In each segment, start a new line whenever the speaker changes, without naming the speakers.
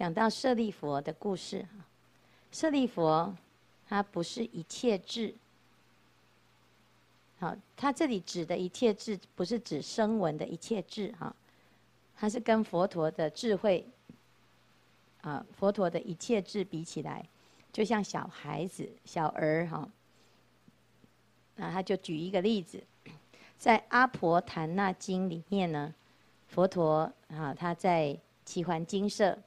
讲到舍利弗的故事哈。舍利弗，他不是一切智。好，他这里指的一切智，不是指声闻的一切智哈，他是跟佛陀的智慧，啊，佛陀的一切智比起来，就像小孩子、小儿哈。那他就举一个例子，在《阿婆檀那经》里面呢，佛陀啊，他在只桓精舍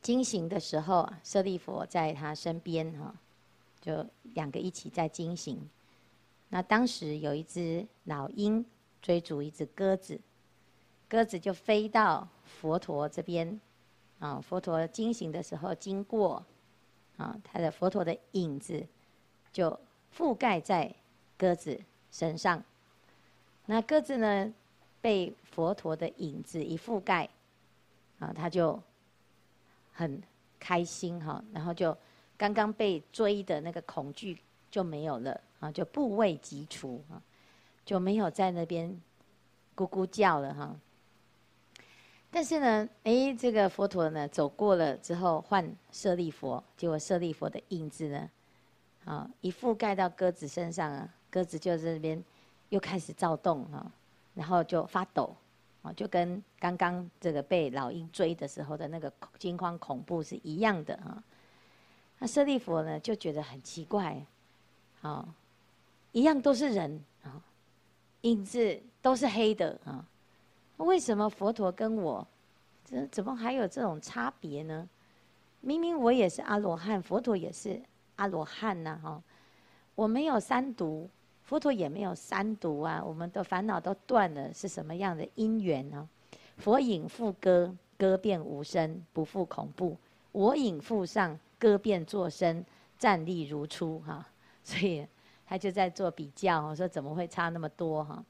惊醒的时候，舍利佛在他身边哈，就两个一起在惊醒。那当时有一只老鹰追逐一只鸽子，鸽子就飞到佛陀这边，啊，佛陀惊醒的时候经过，啊，他的佛陀的影子就覆盖在鸽子身上。那鸽子呢，被佛陀的影子一覆盖，啊，他就很开心哈，然后就刚刚被追的那个恐惧就没有了。啊，就怖畏即除啊，就没有在那边咕咕叫了哈。但是呢，哎，这个佛陀呢走过了之后，换舍利佛，结果舍利佛的影子呢，啊，一覆盖到鸽子身上啊，鸽子就在那边又开始躁动啊，然后就发抖啊，就跟刚刚这个被老鹰追的时候的那个惊慌恐怖是一样的啊。那舍利弗呢就觉得很奇怪，啊。一样都是人啊，影子都是黑的啊，为什么佛陀跟我，这怎么还有这种差别呢？明明我也是阿罗汉，佛陀也是阿罗汉呐哈，我没有三毒，佛陀也没有三毒啊，我们的烦恼都断了，是什么样的因缘呢？佛影复歌，歌变无声，不复恐怖；我影复上，歌变作声，站立如初哈，所以。他就在做比较，我说怎么会差那么多哈？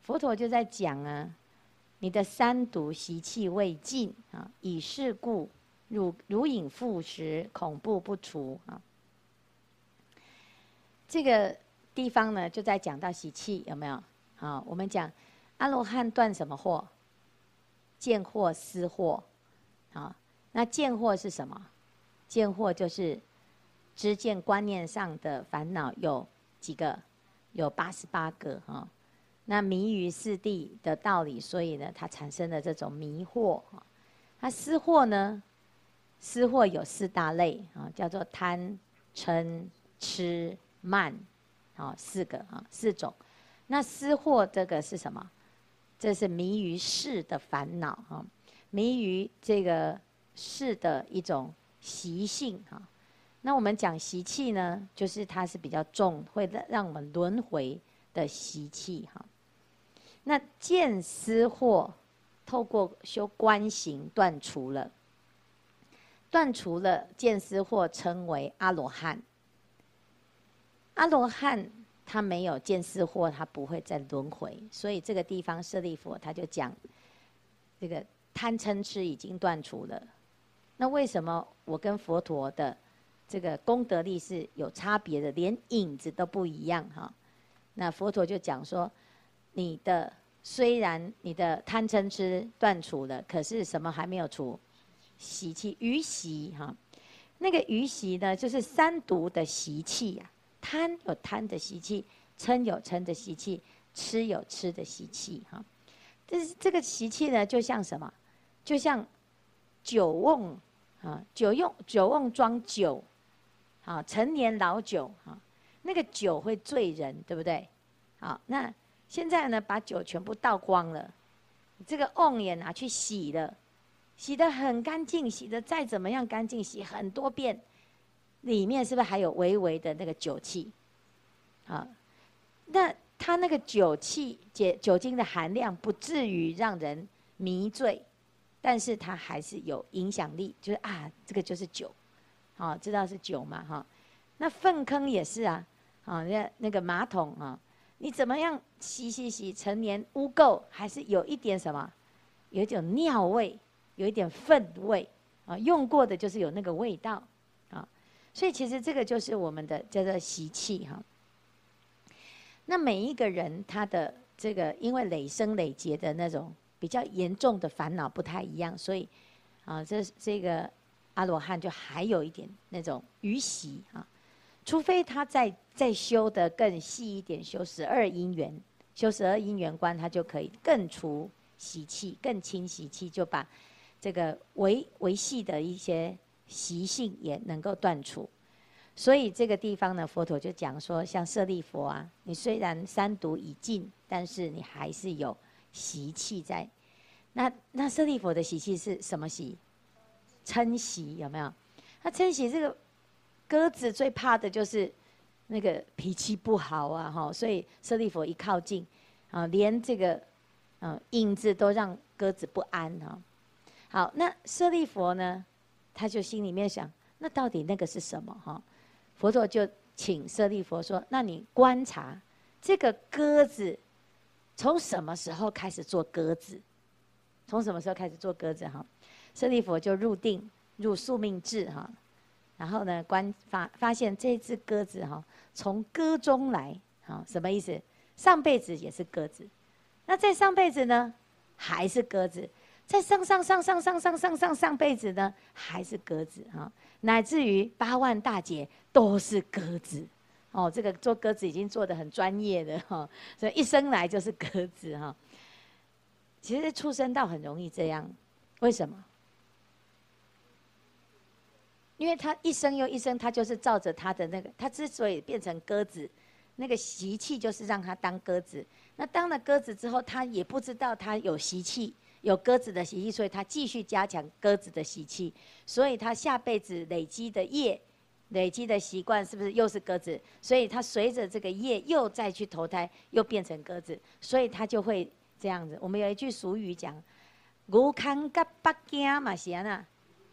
佛陀就在讲啊，你的三毒习气未尽啊，以是故如如影复时，恐怖不除啊。这个地方呢，就在讲到喜气有没有？好，我们讲阿罗汉断什么惑？见惑思惑。好，那见惑是什么？见惑就是。知见观念上的烦恼有几个？有八十八个哈。那迷于四谛的道理，所以呢，它产生了这种迷惑。那思惑呢？思惑有四大类啊，叫做贪、嗔、痴、慢，啊，四个啊，四种。那思惑这个是什么？这是迷于事的烦恼啊，迷于这个事的一种习性哈。那我们讲习气呢，就是它是比较重，会让我们轮回的习气哈。那见思惑，透过修观行断除了，断除了见思惑，称为阿罗汉。阿罗汉他没有见思惑，他不会再轮回。所以这个地方舍利弗他就讲，这个贪嗔痴已经断除了。那为什么我跟佛陀的？这个功德力是有差别的，连影子都不一样哈。那佛陀就讲说，你的虽然你的贪嗔痴断除了，可是什么还没有除？习气余习哈。那个余习呢，就是三毒的习气呀。贪有贪的习气，嗔有嗔的习气，吃有吃的习气哈。这是这个习气呢，就像什么？就像酒瓮啊，酒用酒瓮装酒。啊，陈年老酒哈，那个酒会醉人，对不对？好，那现在呢，把酒全部倒光了，这个瓮也拿去洗了，洗得很干净，洗得再怎么样干净，洗很多遍，里面是不是还有微微的那个酒气？啊，那它那个酒气、解酒精的含量不至于让人迷醉，但是它还是有影响力，就是啊，这个就是酒。哦，知道是酒嘛？哈，那粪坑也是啊，啊，那那个马桶啊，你怎么样洗洗洗，成年污垢还是有一点什么，有一种尿味，有一点粪味啊，用过的就是有那个味道，所以其实这个就是我们的叫做习气哈。那每一个人他的这个因为累生累劫的那种比较严重的烦恼不太一样，所以。啊，这这个阿罗汉就还有一点那种余习啊，除非他再再修得更细一点，修十二因缘，修十二因缘观，他就可以更除习气，更清习气，就把这个维维系的一些习性也能够断除。所以这个地方呢，佛陀就讲说，像舍利佛啊，你虽然三毒已尽，但是你还是有习气在。那那舍利佛的习气是什么习？嗔习有没有？那嗔习这个鸽子最怕的就是那个脾气不好啊，哈！所以舍利佛一靠近，啊，连这个嗯影子都让鸽子不安哈。好，那舍利佛呢，他就心里面想，那到底那个是什么哈？佛陀就请舍利弗说：“那你观察这个鸽子，从什么时候开始做鸽子？从什么时候开始做鸽子？哈，舍利弗就入定，入宿命智哈，然后呢，观发发现这只鸽子哈，从鸽中来，哈，什么意思？上辈子也是鸽子，那在上辈子呢，还是鸽子。”在上上上上上上上上上辈子呢，还是鸽子哈，乃至于八万大劫都是鸽子，哦，这个做鸽子已经做得很专业的哈，所以一生来就是鸽子哈。其实畜生道很容易这样，为什么？因为他一生又一生，他就是照着他的那个，他之所以变成鸽子，那个习气就是让他当鸽子。那当了鸽子之后，他也不知道他有习气。有鸽子的习气，所以他继续加强鸽子的习气，所以他下辈子累积的业、累积的习惯，是不是又是鸽子？所以他随着这个业又再去投胎，又变成鸽子，所以他就会这样子。我们有一句俗语讲：“牛看甲北京嘛是安那，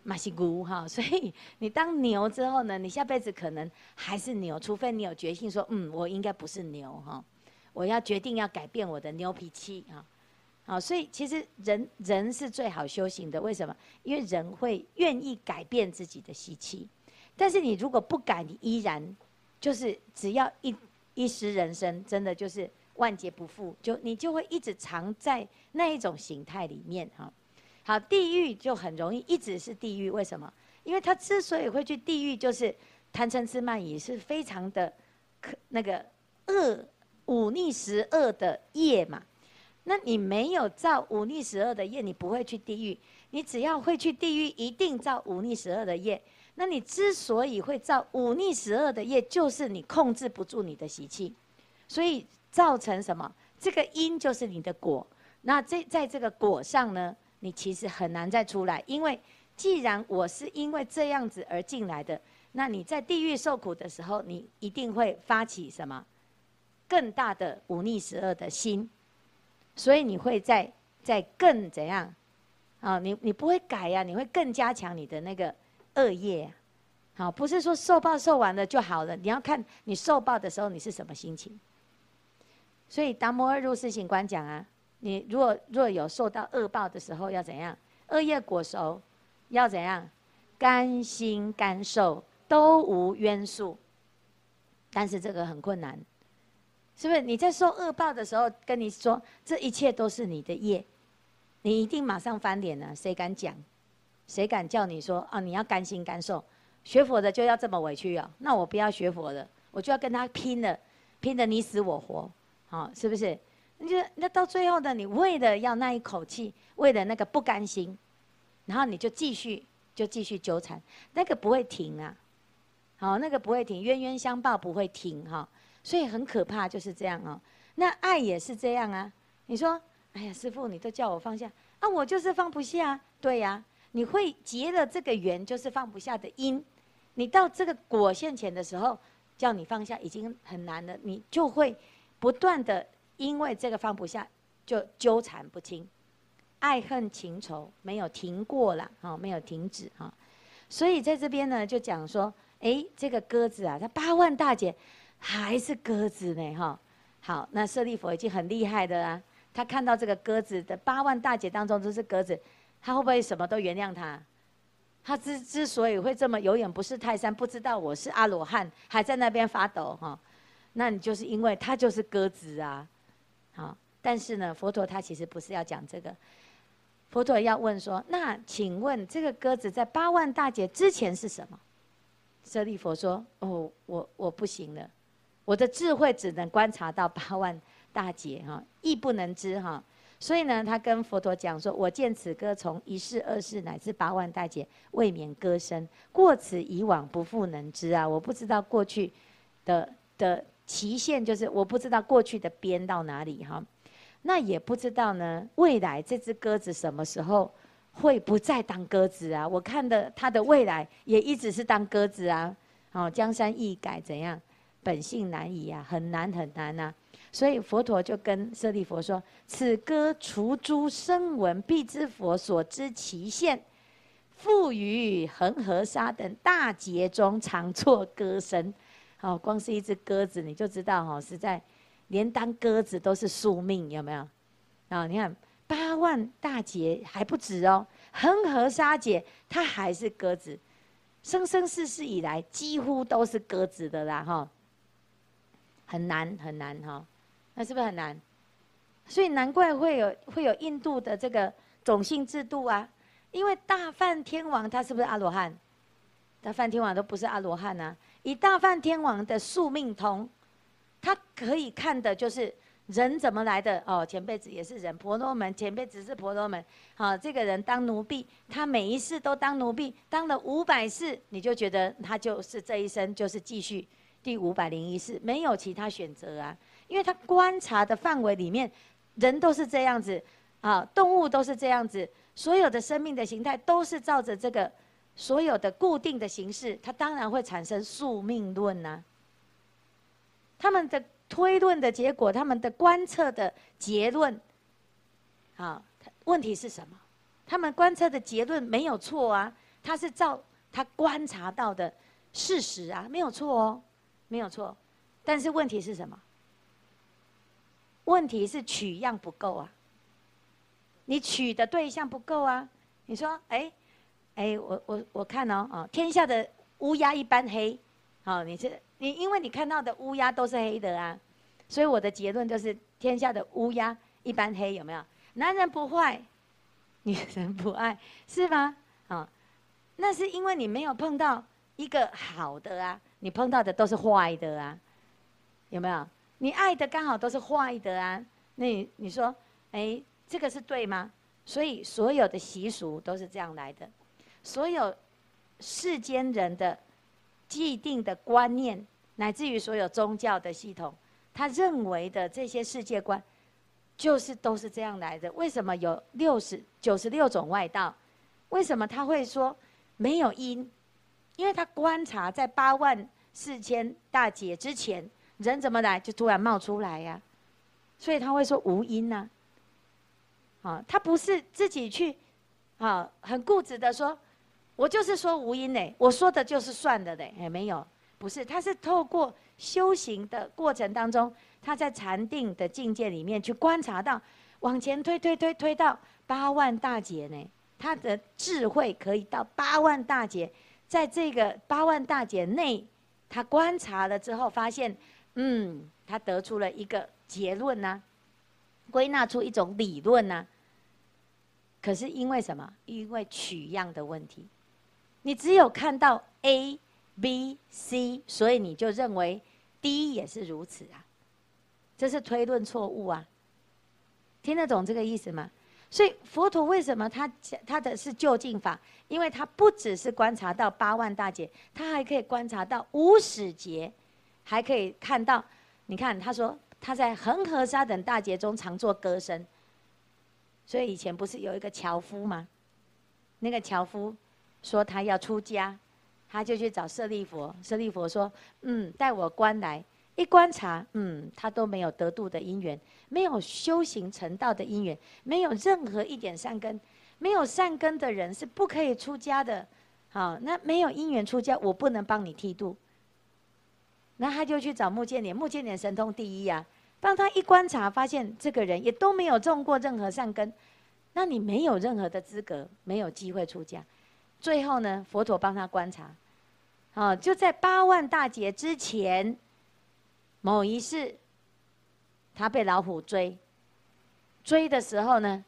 嘛是牛哈。”所以你当牛之后呢，你下辈子可能还是牛，除非你有决心说：“嗯，我应该不是牛哈，我要决定要改变我的牛脾气哈。”啊，所以其实人人是最好修行的，为什么？因为人会愿意改变自己的习气，但是你如果不改，你依然就是只要一一时人生，真的就是万劫不复，就你就会一直藏在那一种形态里面哈。好，地狱就很容易一直是地狱，为什么？因为他之所以会去地狱，就是贪嗔痴慢疑是非常的可那个恶五逆十恶的业嘛。那你没有造五逆十恶的业，你不会去地狱。你只要会去地狱，一定造五逆十恶的业。那你之所以会造五逆十恶的业，就是你控制不住你的习气，所以造成什么？这个因就是你的果。那这在这个果上呢，你其实很难再出来，因为既然我是因为这样子而进来的，那你在地狱受苦的时候，你一定会发起什么更大的五逆十恶的心。所以你会在在更怎样？啊，你你不会改呀、你会更加强你的那个恶业、啊。好，不是说受报受完了就好了，你要看你受报的时候你是什么心情。所以达摩二入四行观讲啊，你如果若有受到恶报的时候要怎样？恶业果熟要怎样？甘心甘受都无冤诉。但是这个很困难。是不是你在受恶报的时候，跟你说这一切都是你的业，你一定马上翻脸了？谁敢讲？谁敢叫你说啊？你要甘心甘受？学佛的就要这么委屈啊？那我不要学佛的，我就要跟他拼了，拼得你死我活，好，是不是？你就那到最后呢？你为了要那一口气，为了那个不甘心，然后你就继续就继续纠缠，那个不会停啊，好，那个不会停，冤冤相报不会停哈。所以很可怕，就是这样哦。那爱也是这样啊。你说，哎呀，师傅，你都叫我放下啊，我就是放不下。对呀，你会结了这个缘，就是放不下的因。你到这个果现前的时候，叫你放下已经很难了，你就会不断的因为这个放不下，就纠缠不清，爱恨情仇没有停过了，哈，没有停止哈。所以在这边呢，就讲说，哎，这个鸽子啊，它八万大劫。还是鸽子呢，哈，好，那舍利弗已经很厉害的啦。他看到这个鸽子的八万大姐当中都是鸽子，他会不会什么都原谅他？他之之所以会这么有眼不识泰山，不知道我是阿罗汉，还在那边发抖哈，那你就是因为他就是鸽子啊，好，但是呢，佛陀他其实不是要讲这个，佛陀要问说：“那请问这个鸽子在八万大姐之前是什么？”舍利弗说：“哦，我我不行了，我的智慧只能观察到八万大劫哈，亦不能知哈。所以呢，他跟佛陀讲说：‘我见此鸽从一世、二世乃至八万大劫未免歌声，过此以往不复能知啊！我不知道过去的的期限，就是我不知道过去的边到哪里哈。那也不知道呢，未来这只鸽子什么时候？’”会不再当鸽子啊？我看的他的未来也一直是当鸽子啊！哦，江山易改，怎样？本性难移啊，很难很难呐、所以佛陀就跟舍利佛说：“此鸽除诸声闻，必知佛所知其限，复于恒河沙等大劫中常作鸽声。”好，光是一只鸽子，你就知道哈，实在连当鸽子都是宿命，有没有？啊，你看。八万大劫还不止哦，恒河沙劫它还是鸽子，生生世世以来几乎都是鸽子的啦哈，很难很难哈，那是不是很难？所以难怪会有会有印度的这个种姓制度啊，因为大梵天王他是不是阿罗汉？大梵天王都不是阿罗汉啊，以大梵天王的宿命通，他可以看的就是。人怎么来的？哦，前辈子也是人，婆罗门前辈子是婆罗门。好、这个人当奴婢，他每一世都当奴婢，当了五百世，你就觉得他就是这一生就是继续第五百零一世，没有其他选择啊。因为他观察的范围里面，人都是这样子，啊，动物都是这样子，所有的生命的形态都是照着这个所有的固定的形式，它当然会产生宿命论呐、啊。他们的。推论的结果，他们的观测的结论，啊，问题是什么？他们观测的结论没有错啊，他是照他观察到的事实啊，没有错哦，没有错。但是问题是什么？问题是取样不够啊，你取的对象不够啊。你说，哎，哎，我我我看哦，啊，天下的乌鸦一般黑，好，你是。你因为你看到的乌鸦都是黑的啊，所以我的结论就是天下的乌鸦一般黑，有没有？男人不坏，女人不爱，是吗？啊，那是因为你没有碰到一个好的啊，你碰到的都是坏的啊，有没有？你爱的刚好都是坏的啊，那你，你说，哎，这个是对吗？所以所有的习俗都是这样来的，所有世间人的。既定的观念，乃至于所有宗教的系统，他认为的这些世界观，就是都是这样来的。为什么有六十九十六种外道？为什么他会说没有因？因为他观察在八万四千大劫之前，人怎么来就突然冒出来呀、所以他会说无因呐。啊，他不是自己去啊，很固执的说。我就是说无因呢，我说的就是算的嘞，哎，没有，不是，他是透过修行的过程当中，他在禅定的境界里面去观察到，往前推推推推到八万大劫呢，他的智慧可以到八万大劫，在这个八万大劫内，他观察了之后发现，嗯，他得出了一个结论呐、啊，归纳出一种理论呐、啊，可是因为什么？因为取样的问题。你只有看到 A、B、C，所以你就认为 D 也是如此啊，这是推论错误啊。听得懂这个意思吗？所以佛陀为什么他他的是就近法？因为他不只是观察到八万大劫，他还可以观察到无始劫，还可以看到。你看他说他在恒河沙等大劫中常做歌声，所以以前不是有一个樵夫吗？那个樵夫。说他要出家，他就去找舍利佛。舍利佛说：“嗯，带我观来。一观察，嗯，他都没有得度的因缘，没有修行成道的因缘，没有任何一点善根。没有善根的人是不可以出家的。好，那没有因缘出家，我不能帮你剃度。那他就去找目犍连，目犍连神通第一呀、啊，帮他一观察，发现这个人也都没有种过任何善根，那你没有任何的资格，没有机会出家。”最后呢，佛陀帮他观察，啊，就在八万大劫之前，某一世，他被老虎追，追的时候呢，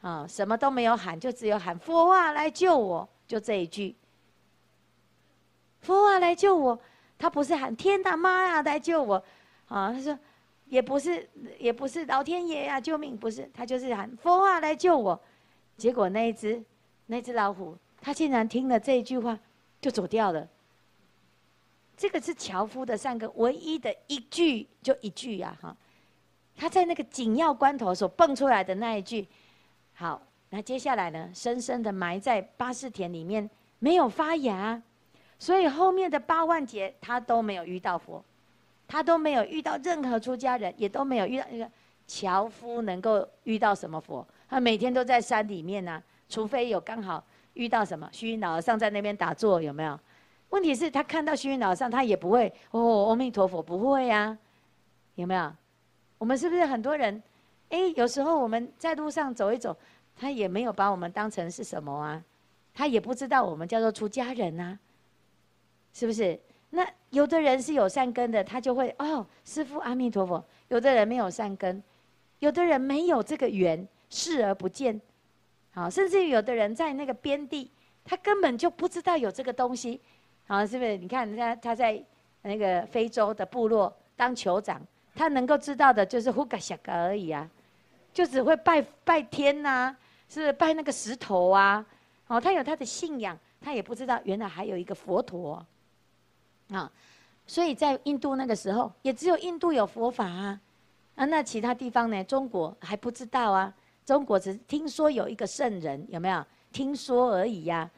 啊，什么都没有喊，就只有喊佛啊来救我，就这一句。佛啊来救我，他不是喊天大妈呀来救我，啊，他说也不是也不是老天爷呀救命，不是，他就是喊佛啊来救我。结果那一只那只老虎，他竟然听了这一句话就走掉了。这个是樵夫的三个，唯一的一句就一句呀，哈，他在那个紧要关头所蹦出来的那一句，好，那接下来呢，深深的埋在巴士田里面，没有发芽，所以后面的八万劫他都没有遇到佛，他都没有遇到任何出家人，也都没有遇到那个樵夫能够遇到什么佛，他每天都在山里面呢、啊，除非有刚好遇到什么虚云老和尚在那边打坐，有没有？问题是，他看到虚云老上，他也不会哦，阿弥陀佛，不会呀、有没有？我们是不是很多人？哎，有时候我们在路上走一走，他也没有把我们当成是什么啊？他也不知道我们叫做出家人啊，是不是？那有的人是有善根的，他就会哦，师父阿弥陀佛。有的人没有善根，有的人没有这个缘，视而不见。好，甚至于有的人在那个边地，他根本就不知道有这个东西。好，是不是？你看，他他在那个非洲的部落当酋长，他能够知道的就是呼嘎夏嘎而已啊，就只会拜拜天呐、啊，是拜那个石头啊。哦，他有他的信仰，他也不知道原来还有一个佛陀啊。所以在印度那个时候，也只有印度有佛法啊。啊，那其他地方呢？中国还不知道啊。中国只是听说有一个圣人，有没有？听说而已呀、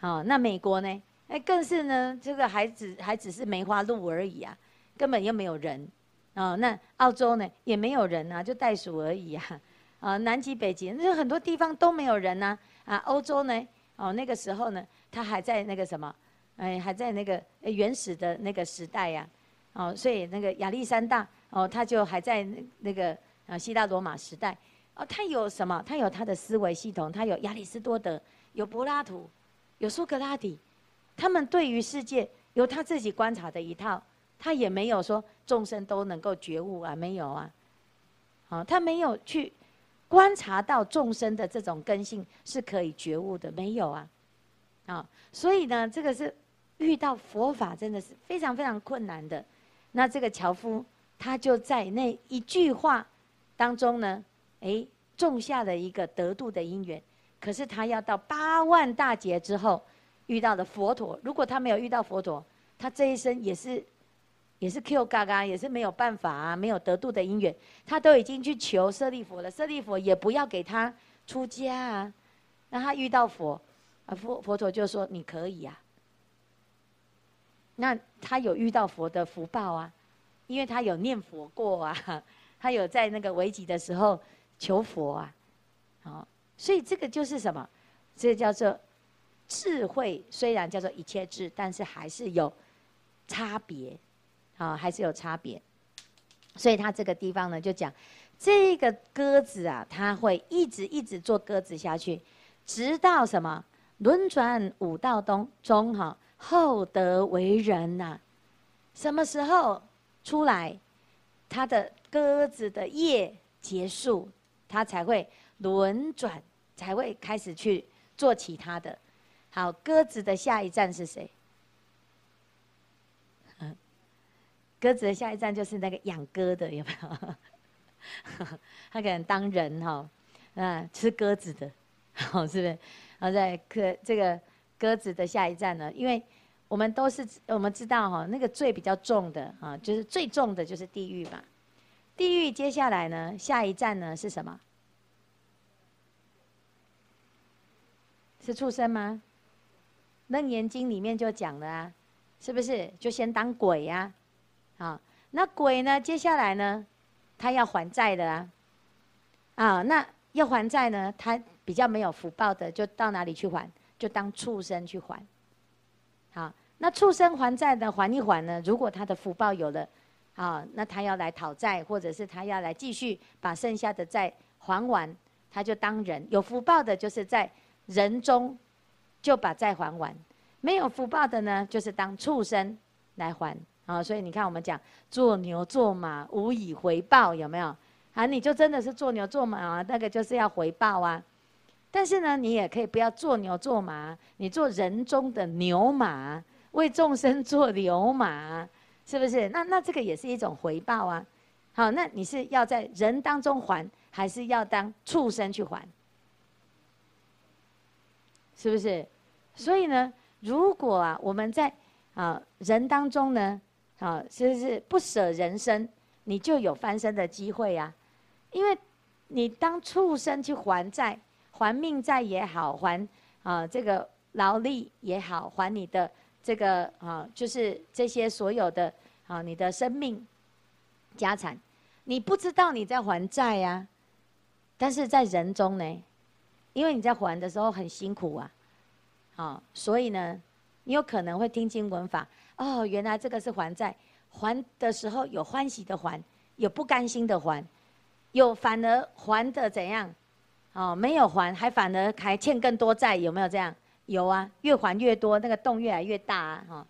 啊。好，那美国呢？哎，更是呢，这个还只还只是梅花鹿而已啊，根本又没有人，哦，那澳洲呢也没有人啊，就袋鼠而已啊，啊，南极、北极，那很多地方都没有人呐，啊，欧洲呢，哦，那个时候呢，他还在那个什么，哎，还在那个原始的那个时代呀，哦，所以那个亚历山大，哦，他就还在那个啊希腊罗马时代，哦，他有什么？他有他的思维系统，他有亚里士多德，有柏拉图，有苏格拉底。他们对于世界有他自己观察的一套，他也没有说众生都能够觉悟啊，没有啊，好，他没有去观察到众生的这种根性是可以觉悟的，没有啊，啊，所以呢，这个是遇到佛法真的是非常非常困难的。那这个樵夫他就在那一句话当中呢，哎，种下了一个得度的因缘，可是他要到八万大劫之后。遇到的佛陀，如果他没有遇到佛陀，他这一生也是，也是 Q 嘎嘎，也是没有办法啊，没有得度的因缘，他都已经去求舍利弗了，舍利弗也不要给他出家啊，那他遇到佛，啊佛佛陀就说你可以啊，那他有遇到佛的福报啊，因为他有念佛过啊，他有在那个危急的时候求佛啊，好，所以这个就是什么？这叫做。智慧虽然叫做一切智，但是还是有差别，啊，还是有差别。所以他这个地方呢，就讲这个鸽子啊，它会一直一直做鸽子下去，直到什么轮转五道东中哈，后得为人呐、什么时候出来，他的鸽子的业结束，他才会轮转，才会开始去做其他的。好，鸽子的下一站是谁？鸽子的下一站就是那个养鸽的，有没有？他可能当人哈，嗯，吃鸽子的，好，是不是？好在鸽这个鸽子的下一站呢？因为我们都是我们知道哈，那个罪比较重的啊，就是最重的就是地狱嘛。地狱接下来呢，下一站呢是什么？是畜生吗？《楞严经》里面就讲了啊，是不是？就先当鬼呀，啊，那鬼呢？接下来呢，他要还债的啊，啊，那要还债呢，他比较没有福报的，就到哪里去还？就当畜生去还。好，那畜生还债呢，还一还呢？如果他的福报有了，啊，那他要来讨债，或者是他要来继续把剩下的债还完，他就当人。有福报的，就是在人中。就把债还完，没有福报的呢，就是当畜生来还啊。所以你看，我们讲做牛做马无以回报，有没有？啊，你就真的是做牛做马啊，那个就是要回报啊。但是呢，你也可以不要做牛做马，你做人中的牛马，为众生做牛马，是不是？那那这个也是一种回报啊。好，那你是要在人当中还，还是要当畜生去还？是不是？所以呢，如果啊，我们在啊人当中呢，啊，是不是不舍人生，你就有翻身的机会呀？因为你当畜生去还债。还命债也好，还啊这个劳力也好，还你的这个啊，就是这些所有的啊，你的生命、家产，你不知道你在还债呀，但是在人中呢，因为你在还的时候很辛苦啊，啊，所以呢，你有可能会听经闻法，哦，原来这个是还债，还的时候有欢喜的还，有不甘心的还，有反而还的怎样？哦，没有还，还反而还欠更多债，有没有这样？有啊，越还越多，那个洞越来越大啊，哈，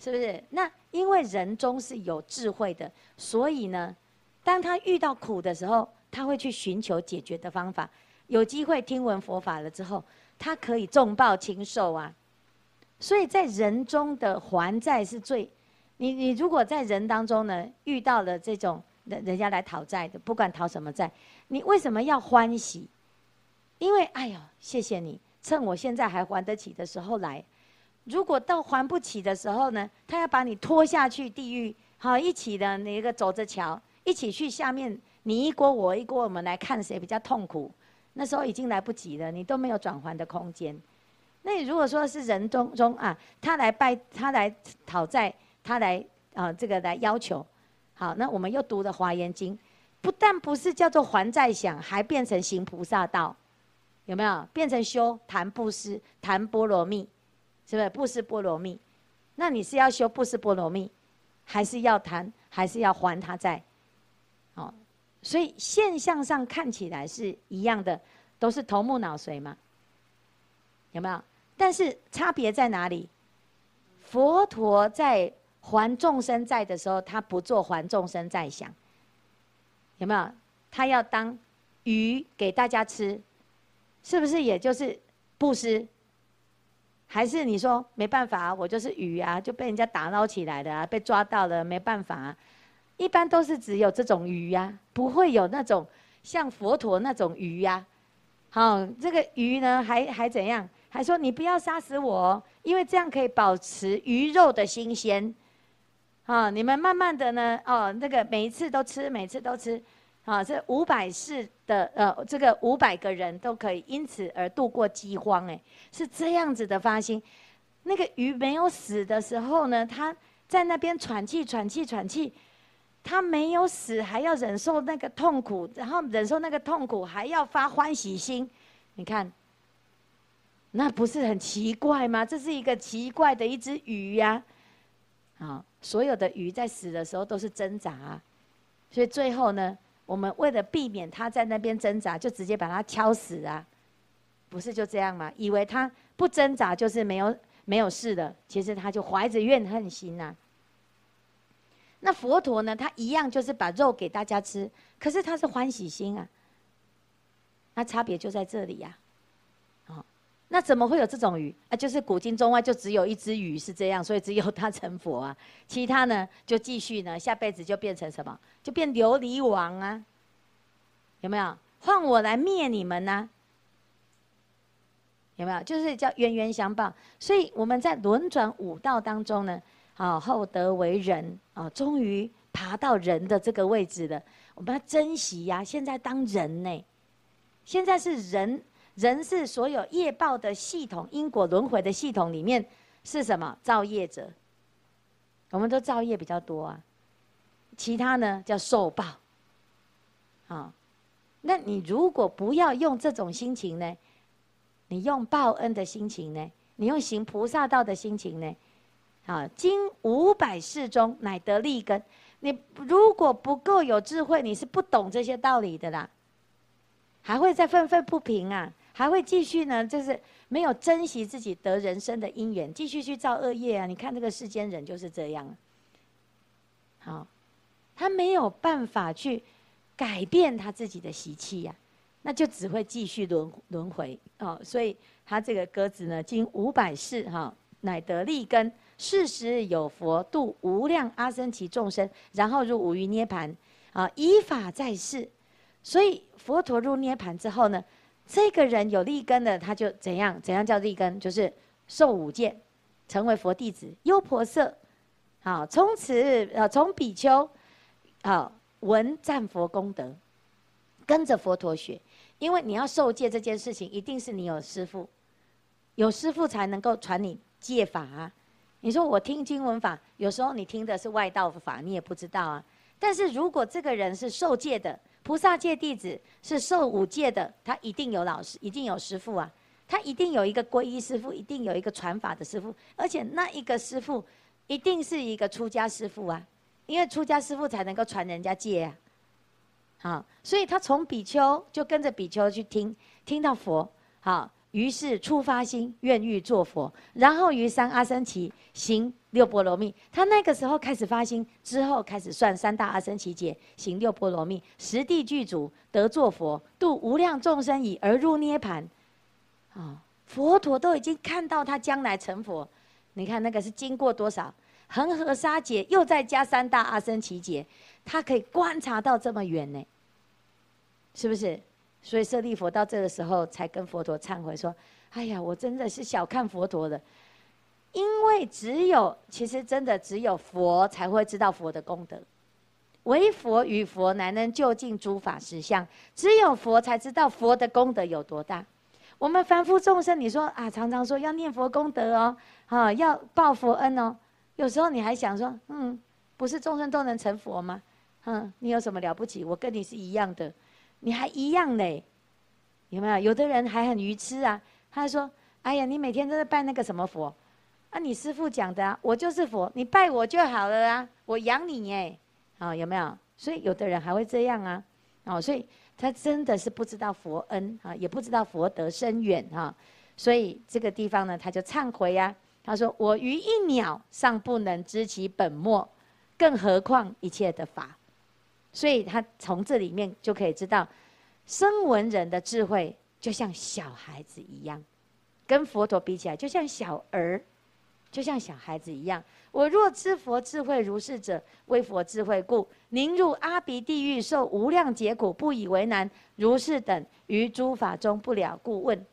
是不是？那因为人中是有智慧的，所以呢，当他遇到苦的时候，他会去寻求解决的方法。有机会听闻佛法了之后，他可以重报轻受啊。所以在人中的还债是最，你你如果在人当中呢，遇到了这种人人家来讨债的，不管讨什么债，你为什么要欢喜？因为，哎呦，谢谢你，趁我现在还还得起的时候来。如果到还不起的时候呢，他要把你拖下去地狱，好，一起的那个走着瞧，一起去下面，你一锅我一锅，我们来看谁比较痛苦。那时候已经来不及了，你都没有转还的空间。那你如果说是人中中啊，他来拜，他来讨债，他来啊这个来要求，好，那我们又读了《华严经》，不但不是叫做还债想，还变成行菩萨道。有没有变成修谈布施谈波罗蜜，是不是布施波罗蜜？那你是要修布施波罗蜜，还是要谈，还是要还他债？哦，所以现象上看起来是一样的，都是头目脑髓嘛。有没有？但是差别在哪里？佛陀在还众生债的时候，他不做还众生债想。有没有？他要当鱼给大家吃。是不是也就是布施？还是你说没办法？我就是鱼啊，就被人家打捞起来的啊，被抓到了没办法。一般都是只有这种鱼呀、不会有那种像佛陀那种鱼呀、好，这个鱼呢，还还怎样？还说你不要杀死我，因为这样可以保持鱼肉的新鲜。啊，你们慢慢的呢，哦，那个每一次都吃，每次都吃。啊，这五百世的呃，这个五百个人都可以因此而度过饥荒，哎，是这样子的发心。那个鱼没有死的时候呢，他在那边喘气、喘气、喘气，他没有死，还要忍受那个痛苦，然后忍受那个痛苦，还要发欢喜心。你看，那不是很奇怪吗？这是一个奇怪的一只鱼呀。啊，所有的鱼在死的时候都是挣扎，所以最后呢。我们为了避免他在那边挣扎，就直接把它敲死啊！不是就这样吗？以为他不挣扎就是没有没有事的，其实他就怀着怨恨心呐、啊。那佛陀呢？他一样就是把肉给大家吃，可是他是欢喜心啊。那差别就在这里呀、哦，那怎么会有这种鱼啊？就是古今中外就只有一只鱼是这样，所以只有他成佛啊。其他呢就继续呢，下辈子就变成什么？就变琉璃王啊，有没有？换我来灭你们呢、有没有？就是叫冤冤相报。所以我们在轮转五道当中呢，啊，厚德为人啊，终于爬到人的这个位置了。我们要珍惜呀、啊！现在当人呢，现在是人，人是所有业报的系统、因果轮回的系统里面是什么？造业者。我们都造业比较多啊。其他呢叫受报，啊，那你如果不要用这种心情呢，你用报恩的心情呢，你用行菩萨道的心情呢，啊，经五百世中乃得利根。你如果不够有智慧，你是不懂这些道理的啦，还会再愤愤不平啊，还会继续呢，就是没有珍惜自己得人生的因缘，继续去造恶业啊。你看这个世间人就是这样，好。他没有办法去改变他自己的习气呀，那就只会继续轮轮回哦。所以他这个鸽子呢，经五百世哈，乃得利根，是时有佛度无量阿僧只众生，然后入五蘾涅槃啊，以法在世。所以佛陀入涅槃之后呢，这个人有利根的，他就怎样？怎样叫利根？就是受五戒，成为佛弟子。优婆塞，好，从此呃，从比丘，好，闻赞佛功德，跟着佛陀学。因为你要受戒这件事情，一定是你有师父，有师父才能够传你戒法啊。你说我听经闻法，有时候你听的是外道法，你也不知道啊。但是如果这个人是受戒的，菩萨戒弟子是受五戒的，他一定有老师，一定有师父啊，他一定有一个皈依师父，一定有一个传法的师父，而且那一个师父一定是一个出家师父啊，因为出家师父才能够传人家戒啊。好，所以他从比丘就跟着比丘去听，听到佛，好。于是初发心，愿欲作佛，然后于三阿僧祇行六波罗蜜。他那个时候开始发心，之后开始算三大阿僧祇劫，行六波罗蜜，十地具足，得作佛，度无量众生已，而入涅槃。啊，佛陀都已经看到他将来成佛。你看那个是经过多少恒河沙劫，又再加三大阿僧祇劫，他可以观察到这么远呢？是不是？所以舍利佛到这个时候才跟佛陀忏悔说：“哎呀，我真的是小看佛陀了，因为只有其实真的只有佛才会知道佛的功德，唯佛与佛乃能究竟诸法实相，只有佛才知道佛的功德有多大。我们凡夫众生，你说啊，常常说要念佛功德哦，啊，要报佛恩哦，有时候你还想说，嗯，不是众生都能成佛吗？嗯，你有什么了不起？我跟你是一样的。”你还一样嘞，有没有？有的人还很愚痴啊，他说：“哎呀，你每天都在拜那个什么佛？啊，你师父讲的啊，我就是佛，你拜我就好了啊，我养你哎，啊，有没有？所以有的人还会这样啊，哦，所以他真的是不知道佛恩啊，也不知道佛德深远哈，所以这个地方呢，他就忏悔呀，他说：我于一鸟尚不能知其本末，更何况一切的法。”所以他从这里面就可以知道，声闻人的智慧就像小孩子一样，跟佛陀比起来，就像小儿，就像小孩子一样。我若知佛智慧如是者，为佛智慧故，宁入阿鼻地狱受无量劫苦，不以为难。如是等于诸法中不了故问。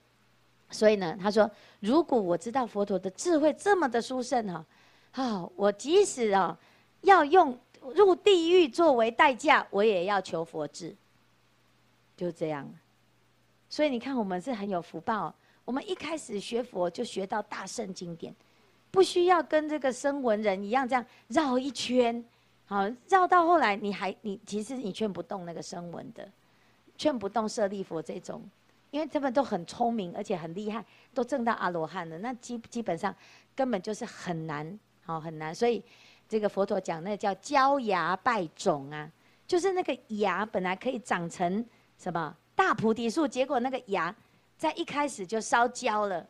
所以呢，他说，如果我知道佛陀的智慧这么的殊胜哈，好，我即使啊要用。入地狱作为代价，我也要求佛智，就这样。所以你看，我们是很有福报。我们一开始学佛就学到大圣经典，不需要跟这个声闻人一样这样绕一圈。好，绕到后来，你还你其实你劝不动那个声闻的，劝不动舍利佛这种，因为他们都很聪明，而且很厉害，都证到阿罗汉了。那基基本上根本就是很难，好很难。所以。这个佛陀讲，那叫焦芽败种啊，就是那个芽本来可以长成什么大菩提树，结果那个芽在一开始就烧焦了。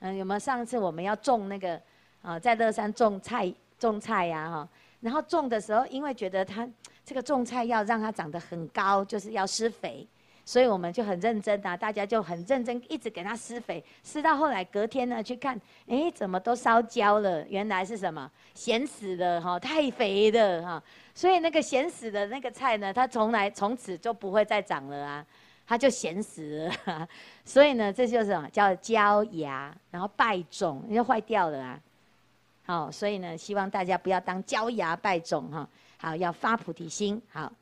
嗯，有没有上次我们要种那个啊，在乐山种菜种菜呀哈，然后种的时候，因为觉得它这个种菜要让它长得很高，就是要施肥。所以我们就很认真啊，大家就很认真，一直给它施肥，施到后来隔天呢去看，哎，怎么都烧焦了？原来是什么？咸死了哈，太肥了哈。所以那个咸死的那个菜呢，它从来从此就不会再长了啊，它就咸死了。所以呢，这就是什么叫焦芽，然后败种，因为坏掉了啊。好，所以呢，希望大家不要当焦芽败种哈。好，要发菩提心。好。